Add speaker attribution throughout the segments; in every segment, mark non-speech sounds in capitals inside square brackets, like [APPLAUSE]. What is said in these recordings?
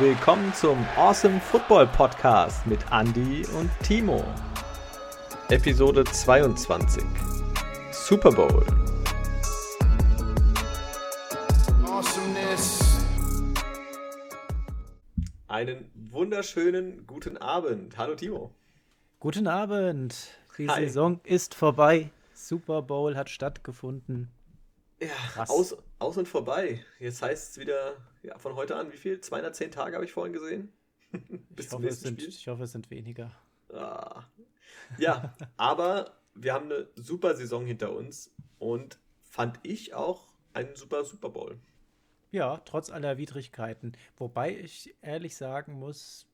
Speaker 1: willkommen zum Awesome Football Podcast mit Andy und Timo. Episode 22 Super Bowl. Awesomeness. Einen wunderschönen guten Abend. Hallo Timo.
Speaker 2: Guten Abend. Die Hi. Saison ist vorbei. Super Bowl hat stattgefunden.
Speaker 1: Ja, aus, aus und vorbei. Jetzt heißt es wieder ja, von heute an, wie viel? 210 Tage habe ich vorhin gesehen. [LAUGHS]
Speaker 2: Bis ich, hoffe, es sind, ich hoffe, es sind weniger.
Speaker 1: Ah. Ja, [LAUGHS] aber wir haben eine super Saison hinter uns und fand ich auch einen super Super Bowl.
Speaker 2: Ja, trotz aller Widrigkeiten. Wobei ich ehrlich sagen muss,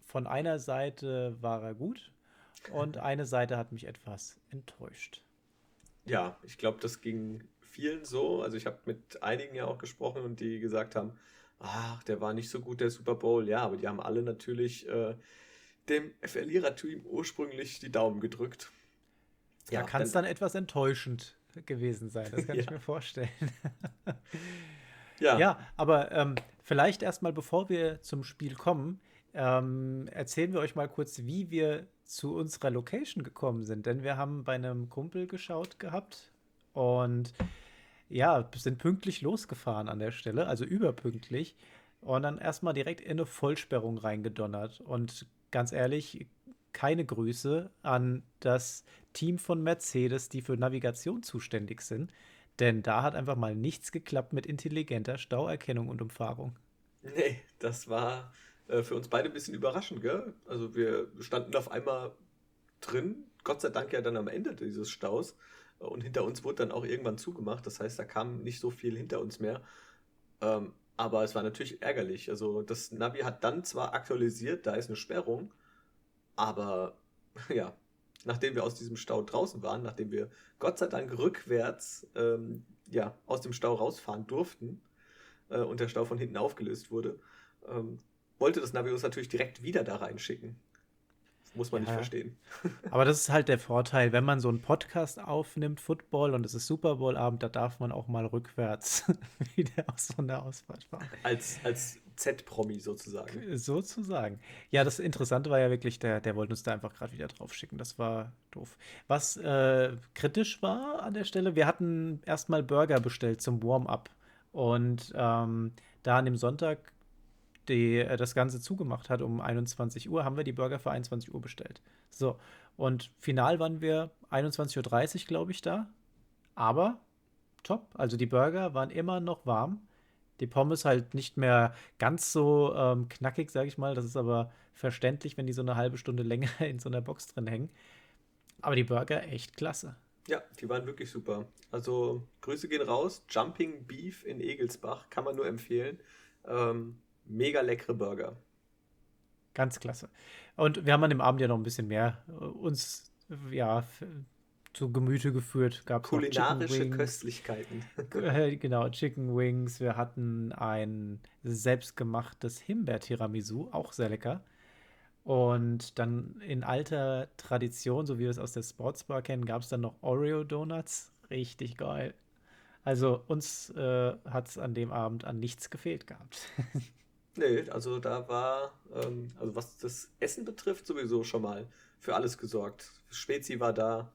Speaker 2: von einer Seite war er gut und [LAUGHS] eine Seite hat mich etwas enttäuscht.
Speaker 1: Ja, ich glaube, das ging vielen so. Also ich habe mit einigen ja auch gesprochen und die gesagt haben, ach, der war nicht so gut, der Super Bowl. Ja, aber die haben alle natürlich äh, dem Verliererteam ursprünglich die Daumen gedrückt.
Speaker 2: Ja, ja kann es dann, dann, etwas enttäuschend gewesen sein. Das kann [LAUGHS] ja. ich mir vorstellen. ja. ja, aber ähm, vielleicht erstmal, bevor wir zum Spiel kommen, ähm, erzählen wir euch mal kurz, wie wir zu unserer Location gekommen sind. Denn wir haben bei einem Kumpel geschaut gehabt und ja, sind pünktlich losgefahren an der Stelle, also überpünktlich. Und dann erstmal direkt in eine Vollsperrung reingedonnert. Und ganz ehrlich, keine Grüße an das Team von Mercedes, die für Navigation zuständig sind. Denn da hat einfach mal nichts geklappt mit intelligenter Stauerkennung und Umfahrung.
Speaker 1: Nee, das war äh, für uns beide ein bisschen überraschend, gell? Also wir standen auf einmal drin, Gott sei Dank ja dann am Ende dieses Staus. Und hinter uns wurde dann auch irgendwann zugemacht. Das heißt, da kam nicht so viel hinter uns mehr. Ähm, aber es war natürlich ärgerlich. Also das Navi hat dann zwar aktualisiert, da ist eine Sperrung, aber [LAUGHS] ja, nachdem wir aus diesem Stau draußen waren, nachdem wir Gott sei Dank rückwärts ähm, ja, aus dem Stau rausfahren durften äh, und der Stau von hinten aufgelöst wurde, ähm, wollte das Navi uns natürlich direkt wieder da reinschicken. Muss man ja. nicht verstehen. [LAUGHS]
Speaker 2: Aber das ist halt der Vorteil, wenn man so einen Podcast aufnimmt, Football, und es ist Super Bowl-Abend, da darf man auch mal rückwärts [LAUGHS] wieder aus so einer Ausfahrt fahren.
Speaker 1: Als, als Z-Promi sozusagen.
Speaker 2: Sozusagen. Ja, das Interessante war ja wirklich, der, der wollte uns da einfach gerade wieder drauf schicken. Das war doof. Was äh, kritisch war an der Stelle, wir hatten erstmal Burger bestellt zum Warm-up. Und ähm, da an dem Sonntag die äh, das Ganze zugemacht hat um 21 Uhr, haben wir die Burger für 21 Uhr bestellt. So, und final waren wir 21.30 Uhr, glaube ich, da. Aber top. Also die Burger waren immer noch warm. Die Pommes halt nicht mehr ganz so ähm, knackig, sage ich mal. Das ist aber verständlich, wenn die so eine halbe Stunde [LAUGHS] länger in so einer Box drin hängen. Aber die Burger echt klasse.
Speaker 1: Ja, die waren wirklich super. Also Grüße gehen raus. Jumping Beef in Egelsbach kann man nur empfehlen. Ähm, mega leckere Burger.
Speaker 2: Ganz klasse. Und wir haben an dem Abend ja noch ein bisschen mehr äh, uns ja zu Gemüte geführt.
Speaker 1: Gab Kulinarische Köstlichkeiten.
Speaker 2: Äh, genau, Chicken Wings. Wir hatten ein selbstgemachtes Himbeer-Tiramisu, auch sehr lecker. Und dann in alter Tradition, so wie wir es aus der Sportsbar kennen, gab es dann noch Oreo-Donuts. Richtig geil. Also uns äh, hat es an dem Abend an nichts gefehlt gehabt. [LAUGHS]
Speaker 1: Nee, also da war, ähm, also was das Essen betrifft, sowieso schon mal für alles gesorgt. Spezi war da.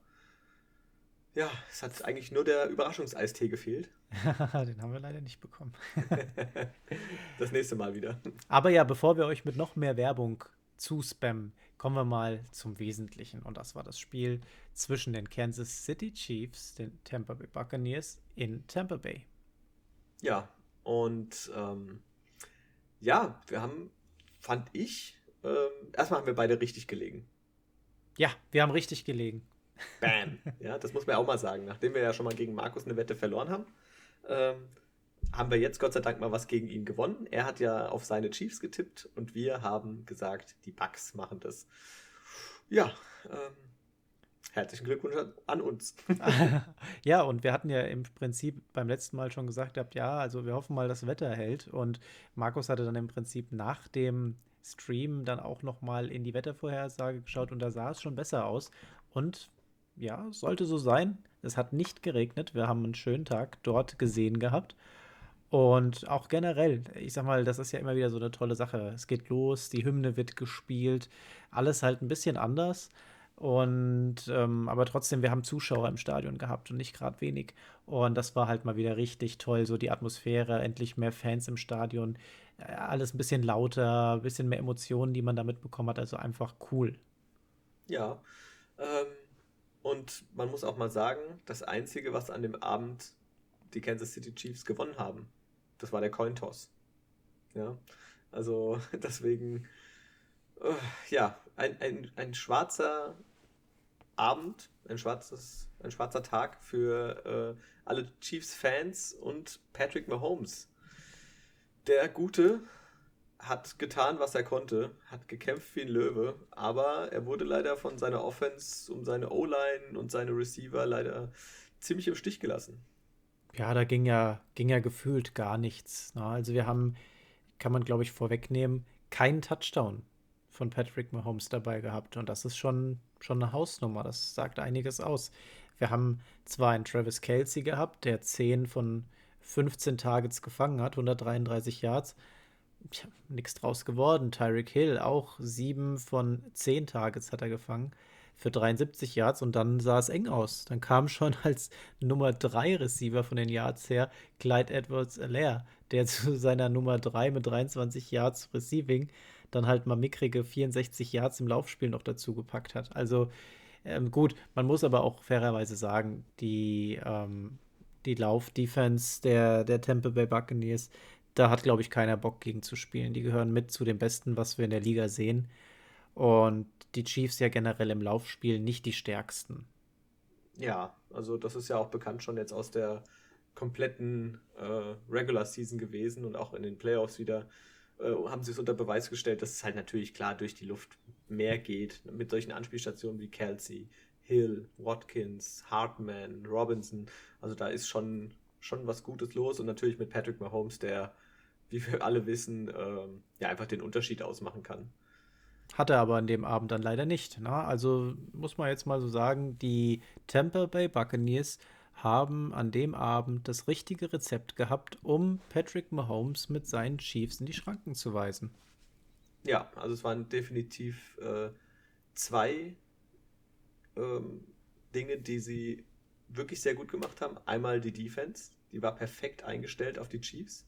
Speaker 1: Ja, es hat eigentlich nur der Überraschungseistee gefehlt. [LAUGHS]
Speaker 2: Den haben wir leider nicht bekommen. [LAUGHS]
Speaker 1: das nächste Mal wieder.
Speaker 2: Aber ja, bevor wir euch mit noch mehr Werbung zuspammen, kommen wir mal zum Wesentlichen. Und das war das Spiel zwischen den Kansas City Chiefs, den Tampa Bay Buccaneers in Tampa Bay.
Speaker 1: Ja, und ähm, ja, wir haben, fand ich, ähm, erstmal haben wir beide richtig gelegen.
Speaker 2: Ja, wir haben richtig gelegen.
Speaker 1: Bam. [LAUGHS] Ja, das muss man ja auch mal sagen. Nachdem wir ja schon mal gegen Markus eine Wette verloren haben, ähm, haben wir jetzt Gott sei Dank mal was gegen ihn gewonnen. Er hat ja auf seine Chiefs getippt und wir haben gesagt, die Bucks machen das. Ja, ähm, Herzlichen Glückwunsch an uns. [LAUGHS]
Speaker 2: ja, und wir hatten ja im Prinzip beim letzten Mal schon gesagt, gehabt, ja, also wir hoffen mal, das Wetter hält. Und Markus hatte dann im Prinzip nach dem Stream dann auch noch mal in die Wettervorhersage geschaut und da sah es schon besser aus. Und ja, sollte so sein. Es hat nicht geregnet. Wir haben einen schönen Tag dort gesehen gehabt. Und auch generell, ich sag mal, das ist ja immer wieder so eine tolle Sache. Es geht los, die Hymne wird gespielt, alles halt ein bisschen anders. Und ähm, aber trotzdem, wir haben Zuschauer im Stadion gehabt und nicht gerade wenig. Und das war halt mal wieder richtig toll, so die Atmosphäre, endlich mehr Fans im Stadion, äh, alles ein bisschen lauter, ein bisschen mehr Emotionen, die man da mitbekommen hat. Also einfach cool.
Speaker 1: Ja. Ähm, und man muss auch mal sagen, das Einzige, was an dem Abend die Kansas City Chiefs gewonnen haben, das war der Cointoss. Ja. Also [LAUGHS] deswegen, ja, ein, ein, ein schwarzer Abend, ein, schwarzes, ein schwarzer Tag für äh, alle Chiefs-Fans und Patrick Mahomes. Der Gute hat getan, was er konnte, hat gekämpft wie ein Löwe, aber er wurde leider von seiner Offense um seine O-Line und seine Receiver leider ziemlich im Stich gelassen.
Speaker 2: Ja, da ging ja, ging ja gefühlt gar nichts. Ne? Also wir haben, kann man glaube ich vorwegnehmen, keinen Touchdown von Patrick Mahomes dabei gehabt. Und das ist schon, schon eine Hausnummer. Das sagt einiges aus. Wir haben zwar einen Travis Kelsey gehabt, der 10 von 15 Targets gefangen hat, 133 Yards. Tja, nichts draus geworden. Tyreek Hill auch 7 von 10 Targets hat er gefangen für 73 Yards und dann sah es eng aus. Dann kam schon [LAUGHS] als Nummer 3 Receiver von den Yards her Clyde Edwards Alaire, der zu seiner Nummer 3 mit 23 Yards Receiving dann halt mal mickrige 64 Yards im Laufspiel noch dazu gepackt hat. Also ähm, gut, man muss aber auch fairerweise sagen, die, ähm, die Lauf-Defense der, der Tampa Bay Buccaneers, da hat, glaube ich, keiner Bock gegen zu spielen. Die gehören mit zu den Besten, was wir in der Liga sehen. Und die Chiefs ja generell im Laufspiel nicht die stärksten.
Speaker 1: Ja, also das ist ja auch bekannt schon jetzt aus der kompletten äh, Regular Season gewesen und auch in den Playoffs wieder äh, haben sie es unter Beweis gestellt, dass es halt natürlich klar durch die Luft mehr geht. Mit solchen Anspielstationen wie Kelsey, Hill, Watkins, Hartman, Robinson. Also da ist schon, schon was Gutes los. Und natürlich mit Patrick Mahomes, der, wie wir alle wissen, ähm, ja einfach den Unterschied ausmachen kann.
Speaker 2: Hat er aber an dem Abend dann leider nicht. Ne? Also muss man jetzt mal so sagen, die Tampa Bay Buccaneers haben an dem Abend das richtige Rezept gehabt, um Patrick Mahomes mit seinen Chiefs in die Schranken zu weisen.
Speaker 1: Ja, also es waren definitiv äh, zwei ähm, Dinge, die sie wirklich sehr gut gemacht haben. Einmal die Defense, die war perfekt eingestellt auf die Chiefs.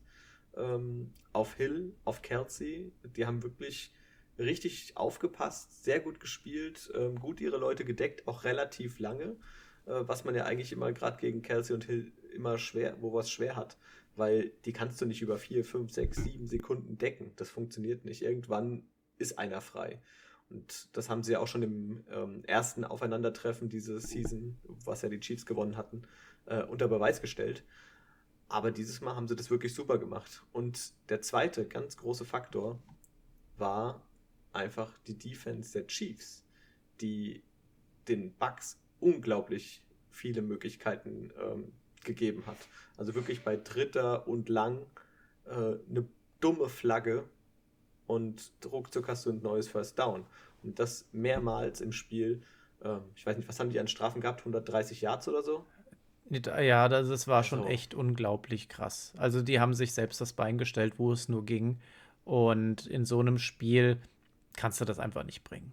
Speaker 1: Ähm, auf Hill, auf Kelsey, die haben wirklich richtig aufgepasst, sehr gut gespielt, ähm, gut ihre Leute gedeckt, auch relativ lange. Äh, was man ja eigentlich immer gerade gegen Kelsey und Hill immer schwer, wo was schwer hat, weil die kannst du nicht über 4, 5, 6, 7 Sekunden decken. Das funktioniert nicht. Irgendwann ist einer frei. Und das haben sie ja auch schon im ähm, ersten Aufeinandertreffen diese Season, was ja die Chiefs gewonnen hatten, äh, unter Beweis gestellt. Aber dieses Mal haben sie das wirklich super gemacht. Und der zweite ganz große Faktor war einfach die Defense der Chiefs, die den Bucks unglaublich viele Möglichkeiten ähm, gegeben hat. Also wirklich bei Dritter und Lang äh, eine dumme Flagge und ruckzuck hast du ein neues First Down. Und das mehrmals im Spiel. Ähm, ich weiß nicht, was haben die an Strafen gehabt? 130 Yards oder so?
Speaker 2: Ja, das, das war schon also. echt unglaublich krass. Also die haben sich selbst das Bein gestellt, wo es nur ging. Und in so einem Spiel kannst du das einfach nicht bringen.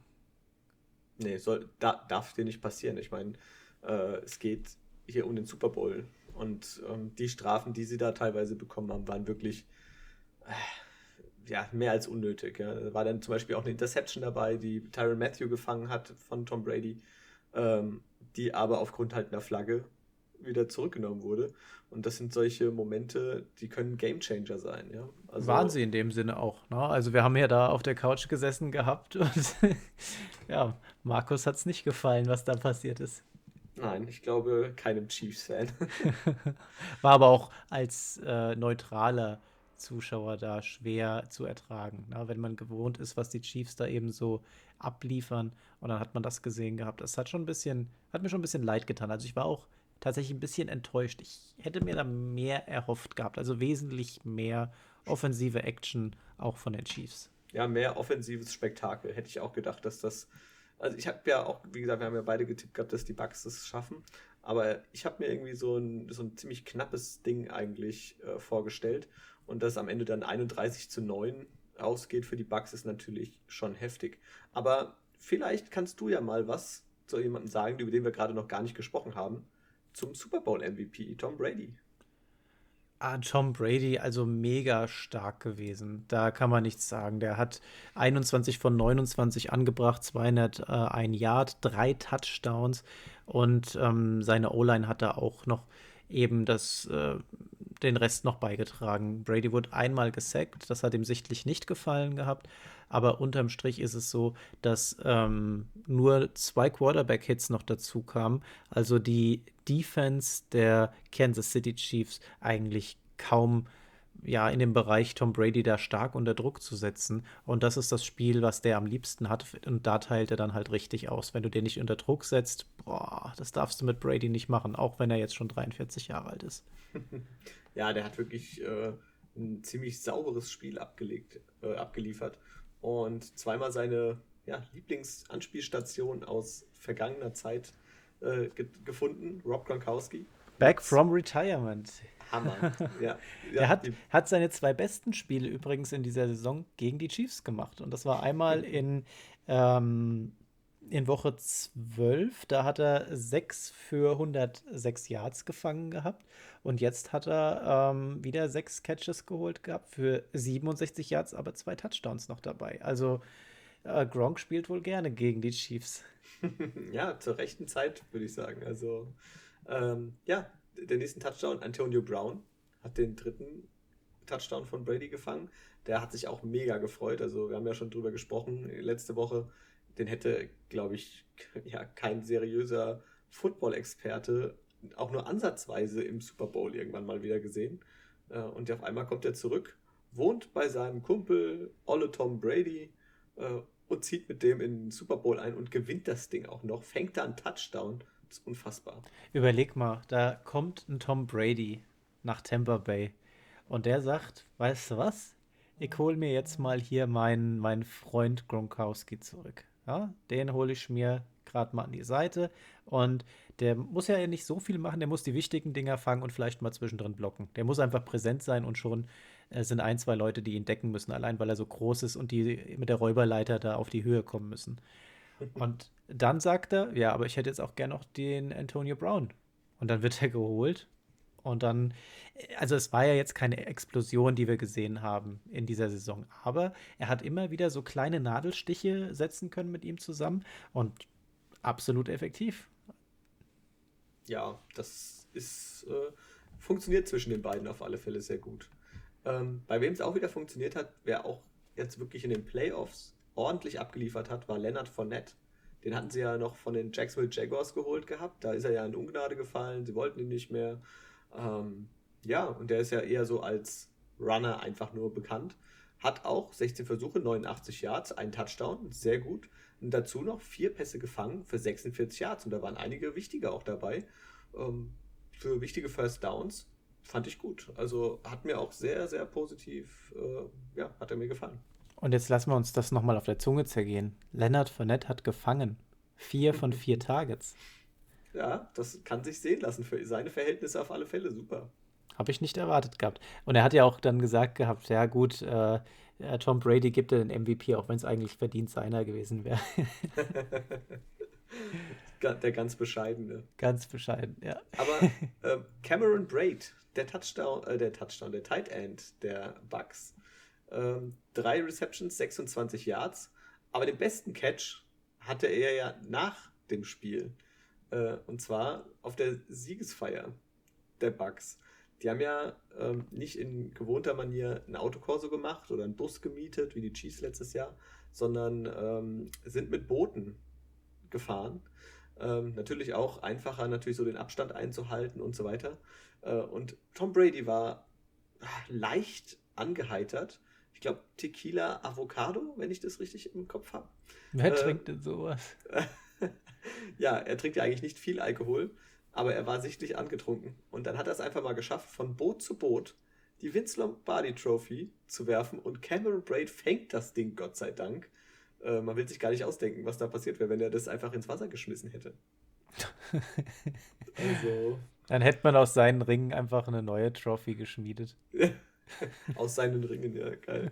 Speaker 1: Nee, soll, da, darf dir nicht passieren. Ich meine, äh, es geht hier um den Super Bowl. Und ähm, die Strafen, die sie da teilweise bekommen haben, waren wirklich äh, ja, mehr als unnötig. Ja. Da war dann zum Beispiel auch eine Interception dabei, die Tyron Matthew gefangen hat von Tom Brady, ähm, die aber aufgrund halt einer Flagge wieder zurückgenommen wurde. Und das sind solche Momente, die können Gamechanger sein, ja.
Speaker 2: Also, Waren sie in dem Sinne auch, ne? Also wir haben ja da auf der Couch gesessen gehabt [LAUGHS] und [LAUGHS] ja, Markus hat es nicht gefallen, was da passiert ist.
Speaker 1: Nein, ich glaube keinem Chiefs-Fan. [LAUGHS]
Speaker 2: War aber auch als äh, neutraler Zuschauer da schwer zu ertragen. Ne? Wenn man gewohnt ist, was die Chiefs da eben so abliefern und dann hat man das gesehen gehabt. Das hat schon ein bisschen, hat mir schon ein bisschen leid getan. Also ich war auch tatsächlich ein bisschen enttäuscht. Ich hätte mir da mehr erhofft gehabt, also wesentlich mehr offensive Action auch von den Chiefs.
Speaker 1: Ja, mehr offensives Spektakel. Hätte ich auch gedacht, dass das. Also ich habe ja auch, wie gesagt, wir haben ja beide getippt gehabt, dass die Bucks das schaffen. Aber ich habe mir irgendwie so ein, so ein ziemlich knappes Ding eigentlich äh, vorgestellt. Und dass am Ende dann 31 zu 9 ausgeht für die Bucks, ist natürlich schon heftig. Aber vielleicht kannst du ja mal was zu jemandem sagen, über den wir gerade noch gar nicht gesprochen haben, zum Super Bowl MVP, Tom Brady.
Speaker 2: Ah, Tom Brady, also mega stark gewesen. Da kann man nichts sagen. Der hat 21 von 29 angebracht, 201 Yard, drei Touchdowns und ähm, seine O-Line hat da auch noch eben das, äh, den Rest noch beigetragen. Brady wurde einmal gesackt, das hat ihm sichtlich nicht gefallen gehabt, aber unterm Strich ist es so, dass ähm, nur zwei Quarterback-Hits noch dazu kamen, also die Defense der Kansas City Chiefs eigentlich kaum ja, in dem Bereich Tom Brady da stark unter Druck zu setzen. Und das ist das Spiel, was der am liebsten hat. Und da teilt er dann halt richtig aus. Wenn du den nicht unter Druck setzt, boah, das darfst du mit Brady nicht machen, auch wenn er jetzt schon 43 Jahre alt ist. [LAUGHS]
Speaker 1: ja, der hat wirklich äh, ein ziemlich sauberes Spiel abgelegt, äh, abgeliefert. Und zweimal seine ja, Lieblingsanspielstation aus vergangener Zeit äh, ge gefunden, Rob Gronkowski.
Speaker 2: Back from retirement.
Speaker 1: Hammer. [LAUGHS] Ja,
Speaker 2: ja, er hat, hat seine zwei besten Spiele übrigens in dieser Saison gegen die Chiefs gemacht. Und das war einmal in, ähm, in Woche 12. Da hat er 6 für 106 Yards gefangen gehabt. Und jetzt hat er ähm, wieder 6 Catches geholt gehabt für 67 Yards, aber zwei Touchdowns noch dabei. Also äh, Gronk spielt wohl gerne gegen die Chiefs. [LAUGHS]
Speaker 1: ja, zur rechten Zeit, würde ich sagen. Also, ähm, ja, der nächsten Touchdown, Antonio Brown, hat den dritten Touchdown von Brady gefangen. Der hat sich auch mega gefreut. Also, wir haben ja schon drüber gesprochen letzte Woche. Den hätte, glaube ich, [LAUGHS] ja, kein seriöser Football-Experte auch nur ansatzweise im Super Bowl irgendwann mal wieder gesehen. Äh, und auf einmal kommt er zurück, wohnt bei seinem Kumpel Olle Tom Brady äh, und zieht mit dem in den Super Bowl ein und gewinnt das Ding auch noch, fängt da einen Touchdown ist unfassbar.
Speaker 2: Überleg mal, da kommt ein Tom Brady nach Tampa Bay und der sagt, weißt du was? Ich hole mir jetzt mal hier meinen, meinen Freund Gronkowski zurück. Ja, den hole ich mir gerade mal an die Seite und der muss ja nicht so viel machen, der muss die wichtigen Dinger fangen und vielleicht mal zwischendrin blocken. Der muss einfach präsent sein und schon äh, sind ein, zwei Leute, die ihn decken müssen, allein weil er so groß ist und die mit der Räuberleiter da auf die Höhe kommen müssen. Und dann sagt er, ja, aber ich hätte jetzt auch gern noch den Antonio Brown. Und dann wird er geholt. Und dann, also es war ja jetzt keine Explosion, die wir gesehen haben in dieser Saison. Aber er hat immer wieder so kleine Nadelstiche setzen können mit ihm zusammen. Und absolut effektiv.
Speaker 1: Ja, das ist, äh, funktioniert zwischen den beiden auf alle Fälle sehr gut. Ähm, bei wem es auch wieder funktioniert hat, wer auch jetzt wirklich in den Playoffs ordentlich abgeliefert hat, war Leonard Fournette. Den hatten sie ja noch von den Jacksonville Jaguars geholt gehabt. Da ist er ja in Ungnade gefallen. Sie wollten ihn nicht mehr. Ähm, ja, und der ist ja eher so als Runner einfach nur bekannt. Hat auch 16 Versuche, 89 Yards, einen Touchdown, sehr gut. Und dazu noch vier Pässe gefangen für 46 Yards. Und da waren einige wichtige auch dabei. Ähm, für wichtige First Downs fand ich gut. Also hat mir auch sehr, sehr positiv, äh, ja, hat er mir gefallen.
Speaker 2: Und jetzt lassen wir uns das nochmal auf der Zunge zergehen. Leonard Fournette hat gefangen. Vier von [LAUGHS] vier Targets.
Speaker 1: Ja, das kann sich sehen lassen. Für seine Verhältnisse auf alle Fälle super.
Speaker 2: Habe ich nicht erwartet gehabt. Und er hat ja auch dann gesagt gehabt, ja gut, äh, Tom Brady gibt er den MVP, auch wenn es eigentlich verdient seiner gewesen wäre. [LAUGHS]
Speaker 1: der ganz bescheidene.
Speaker 2: Ganz bescheiden, ja.
Speaker 1: Aber [LAUGHS] äh, Cameron Braid, der Touchdown, äh, der Touchdown, der Tight End der Bucks, ähm, drei Receptions, 26 Yards. Aber den besten Catch hatte er ja nach dem Spiel. Äh, und zwar auf der Siegesfeier der Bucks. Die haben ja ähm, nicht in gewohnter Manier ein Autokorso gemacht oder einen Bus gemietet, wie die Chiefs letztes Jahr, sondern ähm, sind mit Booten gefahren. Ähm, natürlich auch einfacher, natürlich so den Abstand einzuhalten und so weiter. Äh, und Tom Brady war leicht angeheitert ich glaube, Tequila Avocado, wenn ich das richtig im Kopf habe.
Speaker 2: Wer äh, trinkt denn sowas? [LAUGHS]
Speaker 1: ja, er trinkt ja eigentlich nicht viel Alkohol, aber er war sichtlich angetrunken. Und dann hat er es einfach mal geschafft, von Boot zu Boot die Vince Lombardi Trophy zu werfen und Cameron Braid fängt das Ding, Gott sei Dank. Äh, man will sich gar nicht ausdenken, was da passiert wäre, wenn er das einfach ins Wasser geschmissen hätte. [LAUGHS]
Speaker 2: also. Dann hätte man aus seinen Ringen einfach eine neue Trophy geschmiedet. [LAUGHS] [LAUGHS]
Speaker 1: aus seinen Ringen, ja, geil.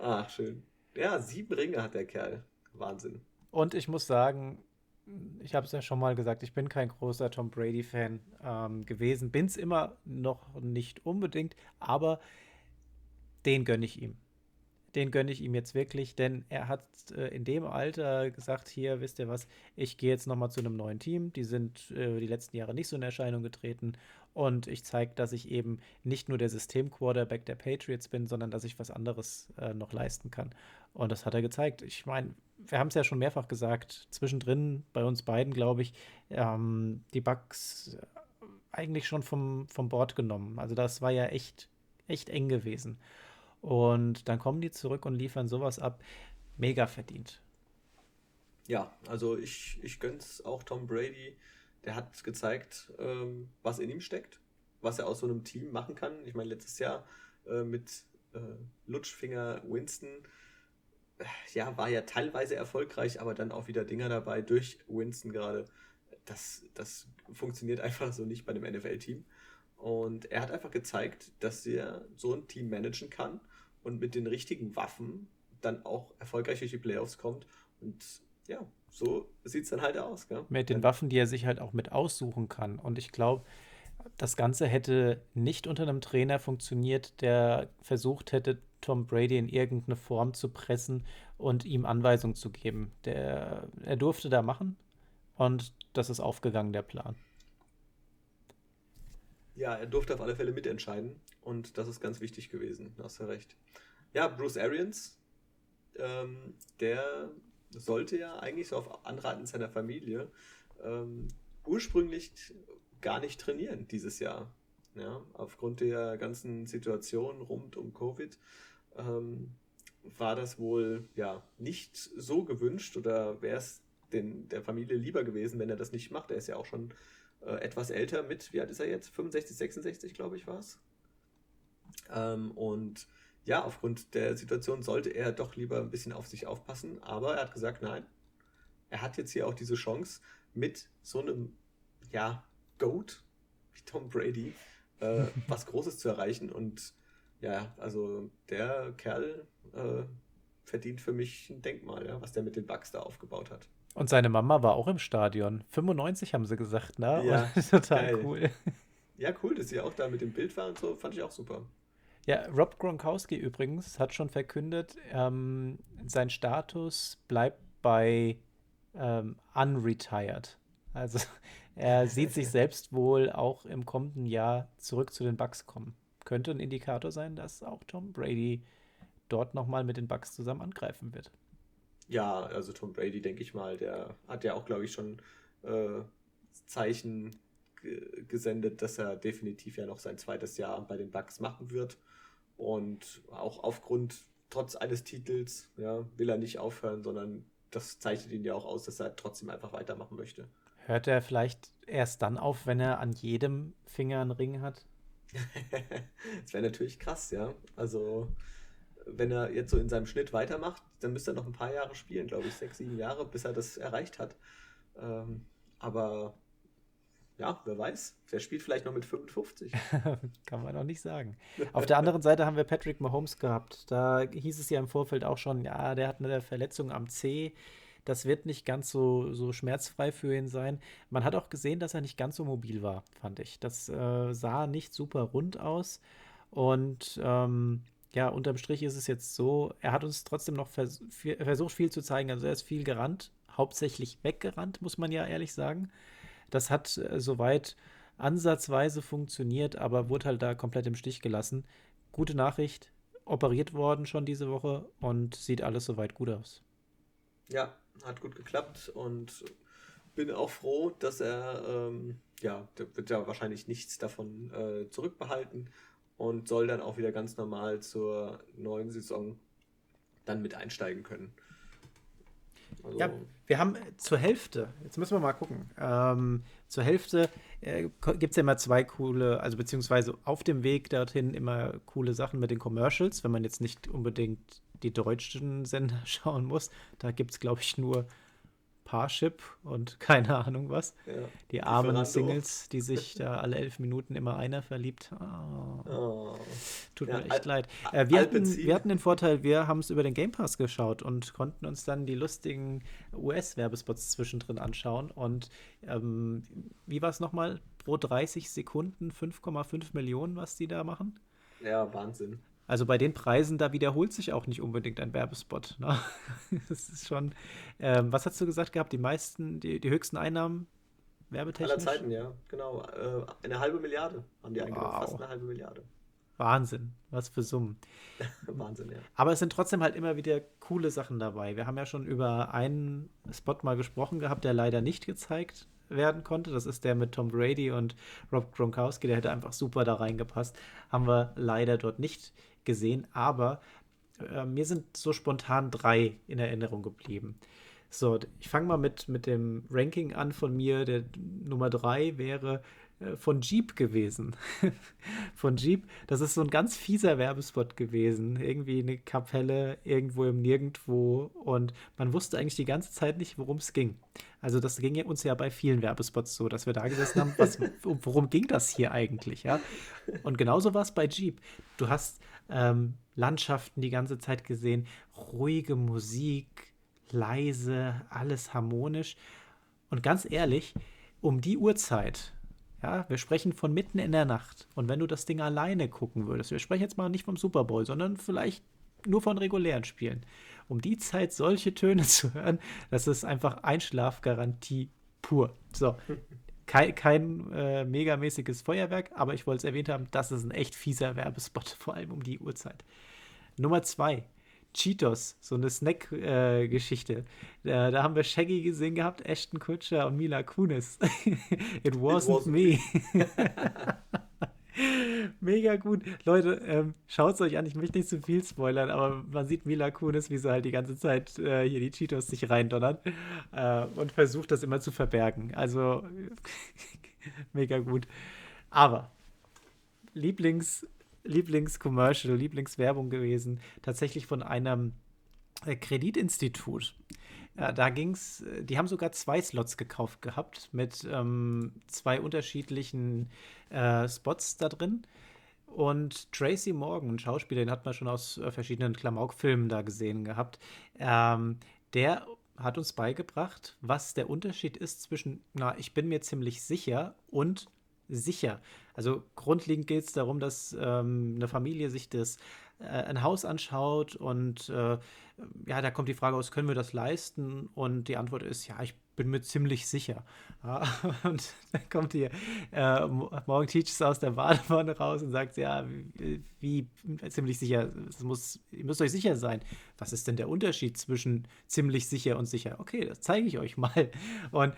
Speaker 1: Ach, schön. Ja, sieben Ringe hat der Kerl. Wahnsinn.
Speaker 2: Und ich muss sagen, ich habe es ja schon mal gesagt, ich bin kein großer Tom Brady-Fan ähm, gewesen. Bin es immer noch nicht unbedingt, aber den gönne ich ihm. Den gönne ich ihm jetzt wirklich, denn er hat äh, in dem Alter gesagt: Hier, wisst ihr was, ich gehe jetzt nochmal zu einem neuen Team. Die sind äh, die letzten Jahre nicht so in Erscheinung getreten. Und ich zeige, dass ich eben nicht nur der System-Quarterback der Patriots bin, sondern dass ich was anderes äh, noch leisten kann. Und das hat er gezeigt. Ich meine, wir haben es ja schon mehrfach gesagt, zwischendrin bei uns beiden, glaube ich, ähm, die Bugs eigentlich schon vom, vom Board genommen. Also das war ja echt, echt eng gewesen. Und dann kommen die zurück und liefern sowas ab. Mega verdient.
Speaker 1: Ja, also ich, ich gönn's auch Tom Brady. Der hat gezeigt, ähm, was in ihm steckt, was er aus so einem Team machen kann. Ich meine, letztes Jahr äh, mit äh, Lutschfinger Winston ja, war ja teilweise erfolgreich, aber dann auch wieder Dinger dabei durch Winston gerade. Das, das funktioniert einfach so nicht bei einem NFL-Team. Und er hat einfach gezeigt, dass er so ein Team managen kann und mit den richtigen Waffen dann auch erfolgreich durch die Playoffs kommt. Und ja, so sieht es dann halt aus. Gell?
Speaker 2: Mit den Waffen, die er sich halt auch mit aussuchen kann. Und ich glaube, das Ganze hätte nicht unter einem Trainer funktioniert, der versucht hätte, Tom Brady in irgendeine Form zu pressen und ihm Anweisungen zu geben. Der, er durfte da machen und das ist aufgegangen, der Plan.
Speaker 1: Ja, er durfte auf alle Fälle mitentscheiden und das ist ganz wichtig gewesen, hast du recht. Ja, Bruce Arians, ähm, der sollte ja eigentlich so auf Anraten seiner Familie ähm, ursprünglich gar nicht trainieren dieses Jahr. Ja, aufgrund der ganzen Situation rund um Covid ähm, war das wohl ja nicht so gewünscht oder wäre es der Familie lieber gewesen, wenn er das nicht macht. Er ist ja auch schon äh, etwas älter mit, wie alt ist er jetzt? 65, 66, glaube ich, war es. Ähm, und ja, aufgrund der Situation sollte er doch lieber ein bisschen auf sich aufpassen, aber er hat gesagt, nein, er hat jetzt hier auch diese Chance mit so einem, ja, Goat wie Tom Brady äh, [LAUGHS] was Großes zu erreichen und ja, also der Kerl äh, verdient für mich ein Denkmal, ja, was der mit den Bugs da aufgebaut hat.
Speaker 2: Und seine Mama war auch im Stadion. 95 haben sie gesagt, ne? Ja, [LAUGHS] total
Speaker 1: geil. cool. Ja, cool, dass sie auch da mit dem Bild war und so, fand ich auch super.
Speaker 2: Ja, Rob Gronkowski übrigens hat schon verkündet, ähm, sein Status bleibt bei ähm, unretired. Also [LAUGHS] er sieht sich [LAUGHS] selbst wohl auch im kommenden Jahr zurück zu den Bucks kommen könnte ein Indikator sein, dass auch Tom Brady dort nochmal mit den Bucks zusammen angreifen wird.
Speaker 1: Ja, also Tom Brady, denke ich mal, der hat ja auch, glaube ich, schon äh, Zeichen gesendet, dass er definitiv ja noch sein zweites Jahr bei den Bucks machen wird. Und auch aufgrund, trotz eines Titels, ja, will er nicht aufhören, sondern das zeichnet ihn ja auch aus, dass er trotzdem einfach weitermachen möchte.
Speaker 2: Hört er vielleicht erst dann auf, wenn er an jedem Finger einen Ring hat? [LAUGHS]
Speaker 1: das wäre natürlich krass, ja. Also, wenn er jetzt so in seinem Schnitt weitermacht, dann müsste er noch ein paar Jahre spielen, glaube ich, sechs, sieben Jahre, bis er das erreicht hat. Ähm, aber ja, wer weiß, der spielt vielleicht noch mit 55. [LAUGHS]
Speaker 2: Kann man noch nicht sagen. Auf der anderen Seite haben wir Patrick Mahomes gehabt. Da hieß es ja im Vorfeld auch schon, ja, der hat eine Verletzung am C das wird nicht ganz so, so schmerzfrei für ihn sein. Man hat auch gesehen, dass er nicht ganz so mobil war, fand ich. Das äh, sah nicht super rund aus. Und ähm, ja, unterm Strich ist es jetzt so, er hat uns trotzdem noch vers versucht, viel zu zeigen. Also er ist viel gerannt, hauptsächlich weggerannt, muss man ja ehrlich sagen. Das hat äh, soweit ansatzweise funktioniert, aber wurde halt da komplett im Stich gelassen. Gute Nachricht, operiert worden schon diese Woche und sieht alles soweit gut aus.
Speaker 1: Ja, hat gut geklappt und bin auch froh, dass er, ähm, ja, der wird ja wahrscheinlich nichts davon äh, zurückbehalten und soll dann auch wieder ganz normal zur neuen Saison dann mit einsteigen können.
Speaker 2: Also ja, wir haben zur Hälfte, jetzt müssen wir mal gucken, ähm, zur Hälfte äh, gibt es ja immer zwei coole, also beziehungsweise auf dem Weg dorthin immer coole Sachen mit den Commercials, wenn man jetzt nicht unbedingt die deutschen Sender [LAUGHS] schauen muss. Da gibt es, glaube ich, nur Parship und [LAUGHS] keine Ahnung was.
Speaker 1: Ja.
Speaker 2: Die armen Singles, die [LAUGHS] sich da alle elf Minuten immer einer verliebt. Oh. Oh. Tut ja, mir echt leid. Äh, wir, hatten, wir hatten den Vorteil, wir haben es über den Game Pass geschaut und konnten uns dann die lustigen US-Werbespots zwischendrin anschauen. Und ähm, wie war es nochmal? Pro 30 Sekunden 5,5 Millionen, was die da machen?
Speaker 1: Ja, Wahnsinn.
Speaker 2: Also bei den Preisen, da wiederholt sich auch nicht unbedingt ein Werbespot. Ne? [LAUGHS] Das ist schon. Ähm, was hast du gesagt gehabt? Die meisten, die, die höchsten Einnahmen werbetechnisch?
Speaker 1: Aller Zeiten, ja, genau. Äh, eine halbe Milliarde haben die eingenommen. Wow. Fast eine halbe Milliarde.
Speaker 2: Wahnsinn, was für Summen. [LAUGHS]
Speaker 1: Wahnsinn, ja.
Speaker 2: Aber es sind trotzdem halt immer wieder coole Sachen dabei. Wir haben ja schon über einen Spot mal gesprochen gehabt, der leider nicht gezeigt werden konnte. Das ist der mit Tom Brady und Rob Gronkowski. Der hätte einfach super da reingepasst. Haben wir leider dort nicht gesehen, aber äh, mir sind so spontan drei in Erinnerung geblieben. So, ich fange mal mit, mit dem Ranking an von mir. Der Nummer drei wäre von Jeep gewesen. [LAUGHS] von Jeep. Das ist so ein ganz fieser Werbespot gewesen. Irgendwie eine Kapelle irgendwo im Nirgendwo. Und man wusste eigentlich die ganze Zeit nicht, worum es ging. Also das ging uns ja bei vielen Werbespots so, dass wir da gesessen haben, was, [LAUGHS] worum ging das hier eigentlich, ja? Und genauso war es bei Jeep. Du hast ähm, Landschaften die ganze Zeit gesehen, ruhige Musik, leise, alles harmonisch. Und ganz ehrlich, um die Uhrzeit, ja, wir sprechen von mitten in der Nacht. Und wenn du das Ding alleine gucken würdest, wir sprechen jetzt mal nicht vom Super Bowl, sondern vielleicht nur von regulären Spielen um die Zeit solche Töne [LAUGHS] zu hören, das ist einfach Einschlafgarantie pur. So, kein, kein äh, megamäßiges Feuerwerk, aber ich wollte es erwähnt haben, das ist ein echt fieser Werbespot, [LAUGHS] vor allem um die Uhrzeit. Nummer zwei, Cheetos, so eine Snack-Geschichte. Äh, da, da, haben wir Shaggy gesehen gehabt, Ashton Kutcher und Mila Kunis. [LAUGHS] It wasn't, It wasn't me. [LAUGHS] Mega gut. Leute, ähm, schaut es euch an. Ich möchte nicht zu viel spoilern, aber man sieht Mila Kunis, wie sie halt die ganze Zeit äh, hier die Cheetos sich reindonnern äh, und versucht das immer zu verbergen. Also [LAUGHS] mega gut. Aber Lieblings, Lieblingscommercial, Lieblingswerbung gewesen, tatsächlich von einem äh, Kreditinstitut. Ja, da ging's, die haben sogar zwei Slots gekauft gehabt mit ähm, zwei unterschiedlichen äh, Spots da drin. Und Tracy Morgan, ein Schauspieler, den hat man schon aus äh, verschiedenen Klamauk-Filmen da gesehen gehabt, ähm, der hat uns beigebracht, was der Unterschied ist zwischen, na, ich bin mir ziemlich sicher und sicher. Also grundlegend geht es darum, dass ähm, eine Familie sich das äh, ein Haus anschaut und äh, ja, da kommt die Frage aus, können wir das leisten? Und die Antwort ist, ja, ich bin mir ziemlich sicher. Ja, [LAUGHS] und dann kommt hier äh, Morgen Teaches aus der Badewanne raus und sagt, ja, wie, wie ziemlich sicher, es muss, ihr müsst euch sicher sein. Was ist denn der Unterschied zwischen ziemlich sicher und sicher? Okay, das zeige ich euch mal. Und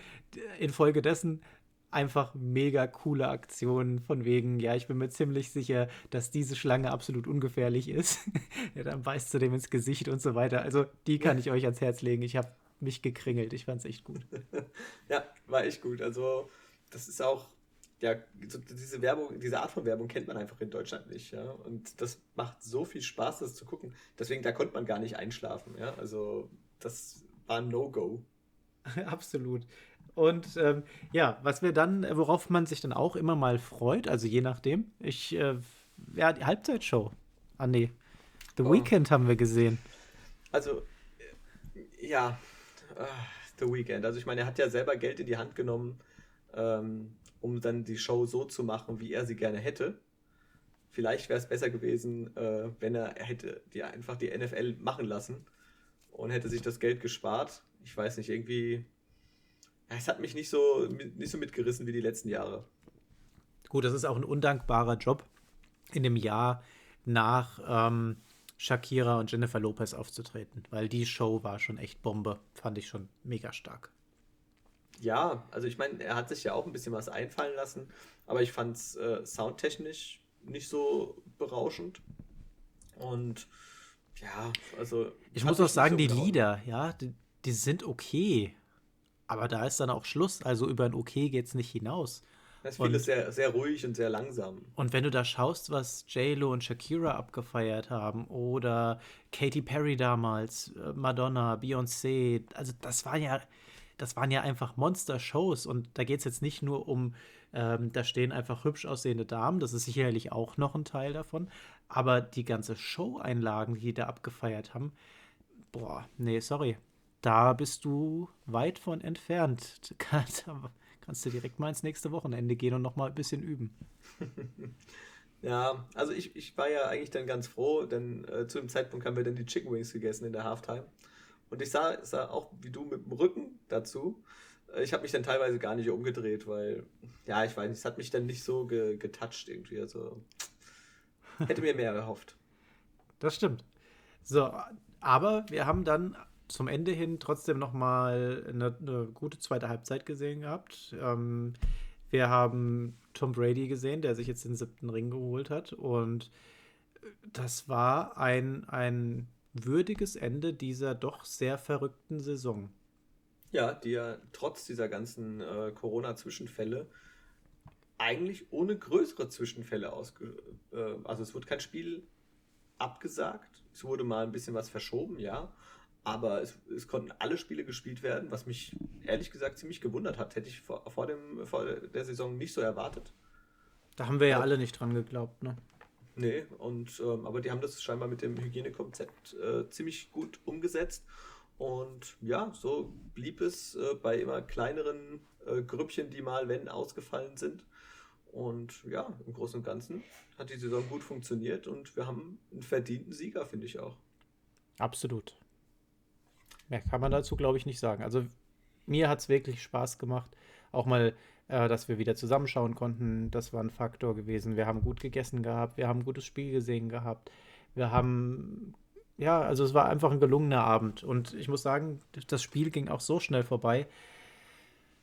Speaker 2: infolgedessen einfach mega coole Aktionen von wegen, ja, ich bin mir ziemlich sicher, dass diese Schlange absolut ungefährlich ist. [LAUGHS] ja, dann beißt du dem ins Gesicht und so weiter. Also die kann ich euch ans Herz legen. Ich habe mich gekringelt. Ich fand es echt gut. [LAUGHS]
Speaker 1: ja, war echt gut. Also, das ist auch, ja, so diese Werbung, diese Art von Werbung kennt man einfach in Deutschland nicht, ja. Und das macht so viel Spaß, das zu gucken. Deswegen, da konnte man gar nicht einschlafen, ja. Also, das war ein No-Go. [LAUGHS]
Speaker 2: Absolut. Und ähm, ja, was wir dann, worauf man sich dann auch immer mal freut, also je nachdem, ich, äh, ja, die Halbzeitshow. Ah, nee. The oh. Weekend haben wir gesehen.
Speaker 1: Also, ja, uh, The Weekend. Also ich meine, er hat ja selber Geld in die Hand genommen, ähm, um dann die Show so zu machen, wie er sie gerne hätte. Vielleicht wäre es besser gewesen, äh, wenn er, er hätte die einfach die NFL machen lassen und hätte sich das Geld gespart. Ich weiß nicht, irgendwie. Es hat mich nicht so, nicht so mitgerissen wie die letzten Jahre.
Speaker 2: Gut, das ist auch ein undankbarer Job in dem Jahr nach ähm, Shakira und Jennifer Lopez aufzutreten, weil die Show war schon echt Bombe, fand ich schon mega stark.
Speaker 1: Ja, also ich meine, er hat sich ja auch ein bisschen was einfallen lassen, aber ich fand es äh, soundtechnisch nicht so berauschend. Und ja, also.
Speaker 2: Ich muss auch sagen, die Lieder, ja, die, die, sind okay. Aber da ist dann auch Schluss. Also über ein Okay geht es nicht hinaus.
Speaker 1: Das ist vieles sehr, sehr ruhig und sehr langsam.
Speaker 2: Und wenn du da schaust, was J-Lo und Shakira abgefeiert haben oder Katy Perry damals, äh, Madonna, Beyoncé, also das war ja, das waren ja einfach Monster-Shows und da geht es jetzt nicht nur um, ähm, da stehen einfach hübsch aussehende Damen, das ist sicherlich auch noch ein Teil davon, aber die ganze Show-Einlagen, die, die da abgefeiert haben, boah, nee, sorry, da bist du weit von entfernt. [LAUGHS] Da kannst du direkt mal ins nächste Wochenende gehen und noch mal ein bisschen üben. [LAUGHS]
Speaker 1: ja, also ich, ich war ja eigentlich dann ganz froh, denn äh, zu dem Zeitpunkt haben wir dann die Chicken Wings gegessen in der Halftime. Und ich sah, sah auch wie du mit dem Rücken dazu. Äh, ich habe mich dann teilweise gar nicht umgedreht, weil, ja, ich weiß nicht, es hat mich dann nicht so ge getoucht irgendwie. Also hätte mir mehr erhofft. [LAUGHS]
Speaker 2: Das stimmt. So, aber wir haben dann zum Ende hin trotzdem noch mal eine, eine gute zweite Halbzeit gesehen gehabt. Ähm, wir haben Tom Brady gesehen, der sich jetzt den siebten Ring geholt hat. Und das war ein, ein würdiges Ende dieser doch sehr verrückten Saison.
Speaker 1: Ja, die ja trotz dieser ganzen äh, Corona-Zwischenfälle eigentlich ohne größere Zwischenfälle ausge... Äh, also es wurde kein Spiel abgesagt, es wurde mal ein bisschen was verschoben, ja. Aber es, es, konnten alle Spiele gespielt werden, was mich ehrlich gesagt ziemlich gewundert hat. Hätte ich vor, vor, dem, vor der Saison nicht so erwartet.
Speaker 2: Da haben wir ja, ja alle nicht dran geglaubt, ne?
Speaker 1: Nee, und, ähm, aber die haben das scheinbar mit dem Hygienekonzept äh, ziemlich gut umgesetzt. Und ja, so blieb es äh, bei immer kleineren äh, Grüppchen, die mal, wenn, ausgefallen sind. Und ja, im Großen und Ganzen hat die Saison gut funktioniert und wir haben einen verdienten Sieger, finde ich auch.
Speaker 2: Absolut. Mehr kann man dazu, glaube ich, nicht sagen. Also mir hat es wirklich Spaß gemacht. Auch mal, äh, dass wir wieder zusammenschauen konnten, das war ein Faktor gewesen. Wir haben gut gegessen gehabt, wir haben ein gutes Spiel gesehen gehabt. Wir haben, ja, also es war einfach ein gelungener Abend. Und ich muss sagen, das Spiel ging auch so schnell vorbei.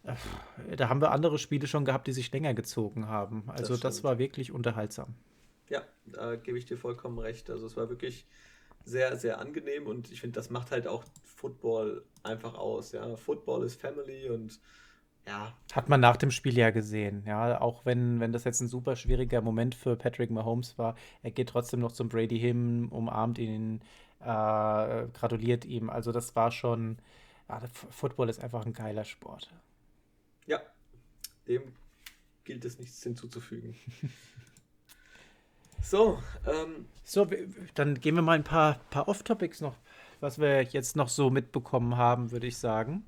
Speaker 2: Äh, da haben wir andere Spiele schon gehabt, die sich länger gezogen haben. Also das, das war wirklich unterhaltsam.
Speaker 1: Ja, da gebe ich dir vollkommen recht. Also es war wirklich sehr, sehr angenehm und ich finde, das macht halt auch Football einfach aus. Ja, Football ist Family und ja.
Speaker 2: Hat man nach dem Spiel ja gesehen, ja, auch wenn, wenn das jetzt ein super schwieriger Moment für Patrick Mahomes war, er geht trotzdem noch zum Brady hin, umarmt ihn, äh, gratuliert ihm. Also das war schon, ja, Football ist einfach ein geiler Sport.
Speaker 1: Ja, dem gilt es nichts hinzuzufügen. [LAUGHS] So, ähm,
Speaker 2: so, dann gehen wir mal ein paar, paar Off-Topics noch, was wir jetzt noch so mitbekommen haben, würde ich sagen.